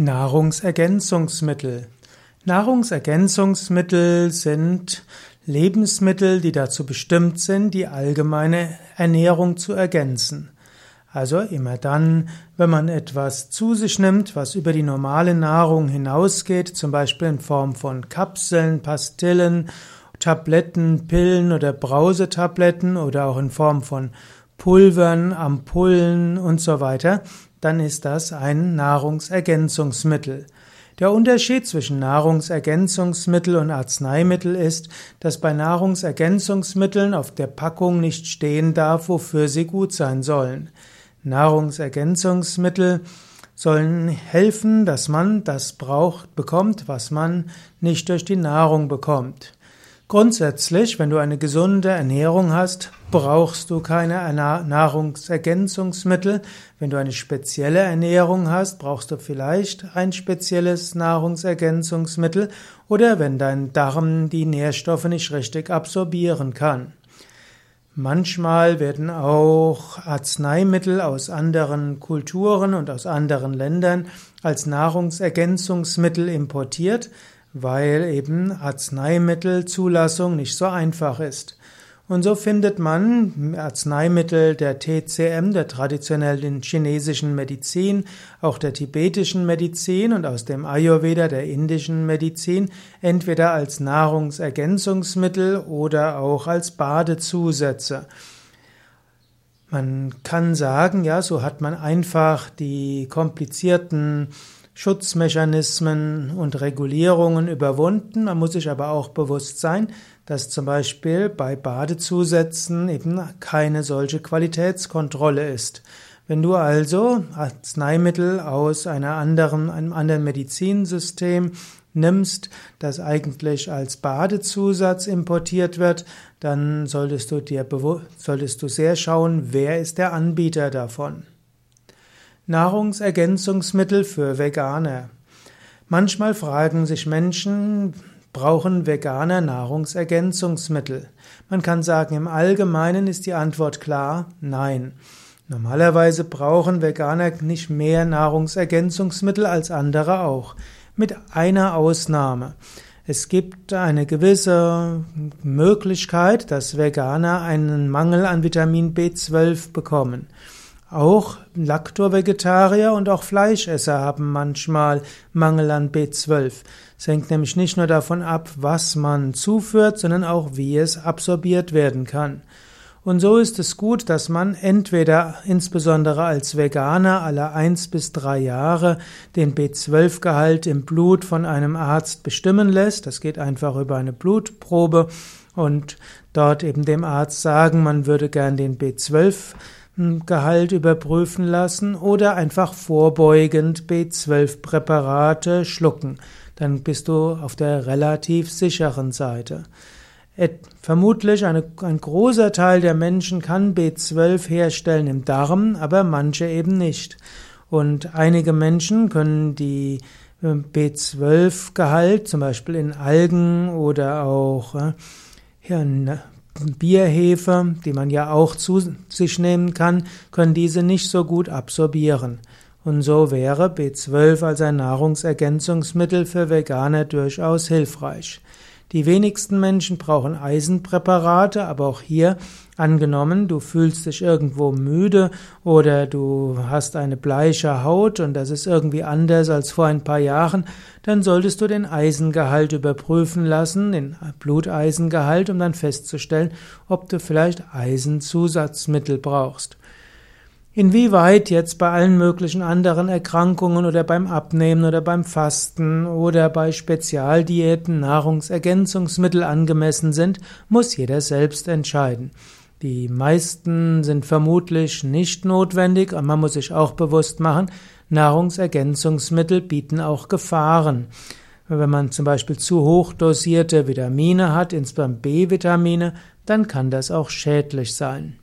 Nahrungsergänzungsmittel. Nahrungsergänzungsmittel sind Lebensmittel, die dazu bestimmt sind, die allgemeine Ernährung zu ergänzen. Also immer dann, wenn man etwas zu sich nimmt, was über die normale Nahrung hinausgeht, zum Beispiel in Form von Kapseln, Pastillen, Tabletten, Pillen oder Brausetabletten oder auch in Form von Pulvern, Ampullen und so weiter, dann ist das ein Nahrungsergänzungsmittel. Der Unterschied zwischen Nahrungsergänzungsmittel und Arzneimittel ist, dass bei Nahrungsergänzungsmitteln auf der Packung nicht stehen darf, wofür sie gut sein sollen. Nahrungsergänzungsmittel sollen helfen, dass man das braucht, bekommt, was man nicht durch die Nahrung bekommt. Grundsätzlich, wenn du eine gesunde Ernährung hast, brauchst du keine Nahrungsergänzungsmittel. Wenn du eine spezielle Ernährung hast, brauchst du vielleicht ein spezielles Nahrungsergänzungsmittel oder wenn dein Darm die Nährstoffe nicht richtig absorbieren kann. Manchmal werden auch Arzneimittel aus anderen Kulturen und aus anderen Ländern als Nahrungsergänzungsmittel importiert weil eben Arzneimittelzulassung nicht so einfach ist. Und so findet man Arzneimittel der TCM, der traditionellen chinesischen Medizin, auch der tibetischen Medizin und aus dem Ayurveda, der indischen Medizin, entweder als Nahrungsergänzungsmittel oder auch als Badezusätze. Man kann sagen, ja, so hat man einfach die komplizierten Schutzmechanismen und Regulierungen überwunden. Man muss sich aber auch bewusst sein, dass zum Beispiel bei Badezusätzen eben keine solche Qualitätskontrolle ist. Wenn du also Arzneimittel aus einer anderen, einem anderen Medizinsystem nimmst, das eigentlich als Badezusatz importiert wird, dann solltest du dir solltest du sehr schauen, wer ist der Anbieter davon. Nahrungsergänzungsmittel für Veganer. Manchmal fragen sich Menschen, brauchen Veganer Nahrungsergänzungsmittel? Man kann sagen, im Allgemeinen ist die Antwort klar, nein. Normalerweise brauchen Veganer nicht mehr Nahrungsergänzungsmittel als andere auch, mit einer Ausnahme. Es gibt eine gewisse Möglichkeit, dass Veganer einen Mangel an Vitamin B12 bekommen. Auch Laktovegetarier und auch Fleischesser haben manchmal Mangel an B12. Es hängt nämlich nicht nur davon ab, was man zuführt, sondern auch, wie es absorbiert werden kann. Und so ist es gut, dass man entweder insbesondere als Veganer alle eins bis drei Jahre den B12-Gehalt im Blut von einem Arzt bestimmen lässt. Das geht einfach über eine Blutprobe und dort eben dem Arzt sagen, man würde gern den B12 Gehalt überprüfen lassen oder einfach vorbeugend B12-Präparate schlucken. Dann bist du auf der relativ sicheren Seite. Vermutlich eine, ein großer Teil der Menschen kann B12 herstellen im Darm, aber manche eben nicht. Und einige Menschen können die äh, B12-Gehalt zum Beispiel in Algen oder auch äh, ja, Bierhefe, die man ja auch zu sich nehmen kann, können diese nicht so gut absorbieren. Und so wäre B12 als ein Nahrungsergänzungsmittel für Veganer durchaus hilfreich. Die wenigsten Menschen brauchen Eisenpräparate, aber auch hier angenommen, du fühlst dich irgendwo müde oder du hast eine bleiche Haut und das ist irgendwie anders als vor ein paar Jahren, dann solltest du den Eisengehalt überprüfen lassen, den Bluteisengehalt, um dann festzustellen, ob du vielleicht Eisenzusatzmittel brauchst. Inwieweit jetzt bei allen möglichen anderen Erkrankungen oder beim Abnehmen oder beim Fasten oder bei Spezialdiäten Nahrungsergänzungsmittel angemessen sind, muss jeder selbst entscheiden. Die meisten sind vermutlich nicht notwendig und man muss sich auch bewusst machen, Nahrungsergänzungsmittel bieten auch Gefahren. Wenn man zum Beispiel zu hoch dosierte Vitamine hat, insbesondere B-Vitamine, dann kann das auch schädlich sein.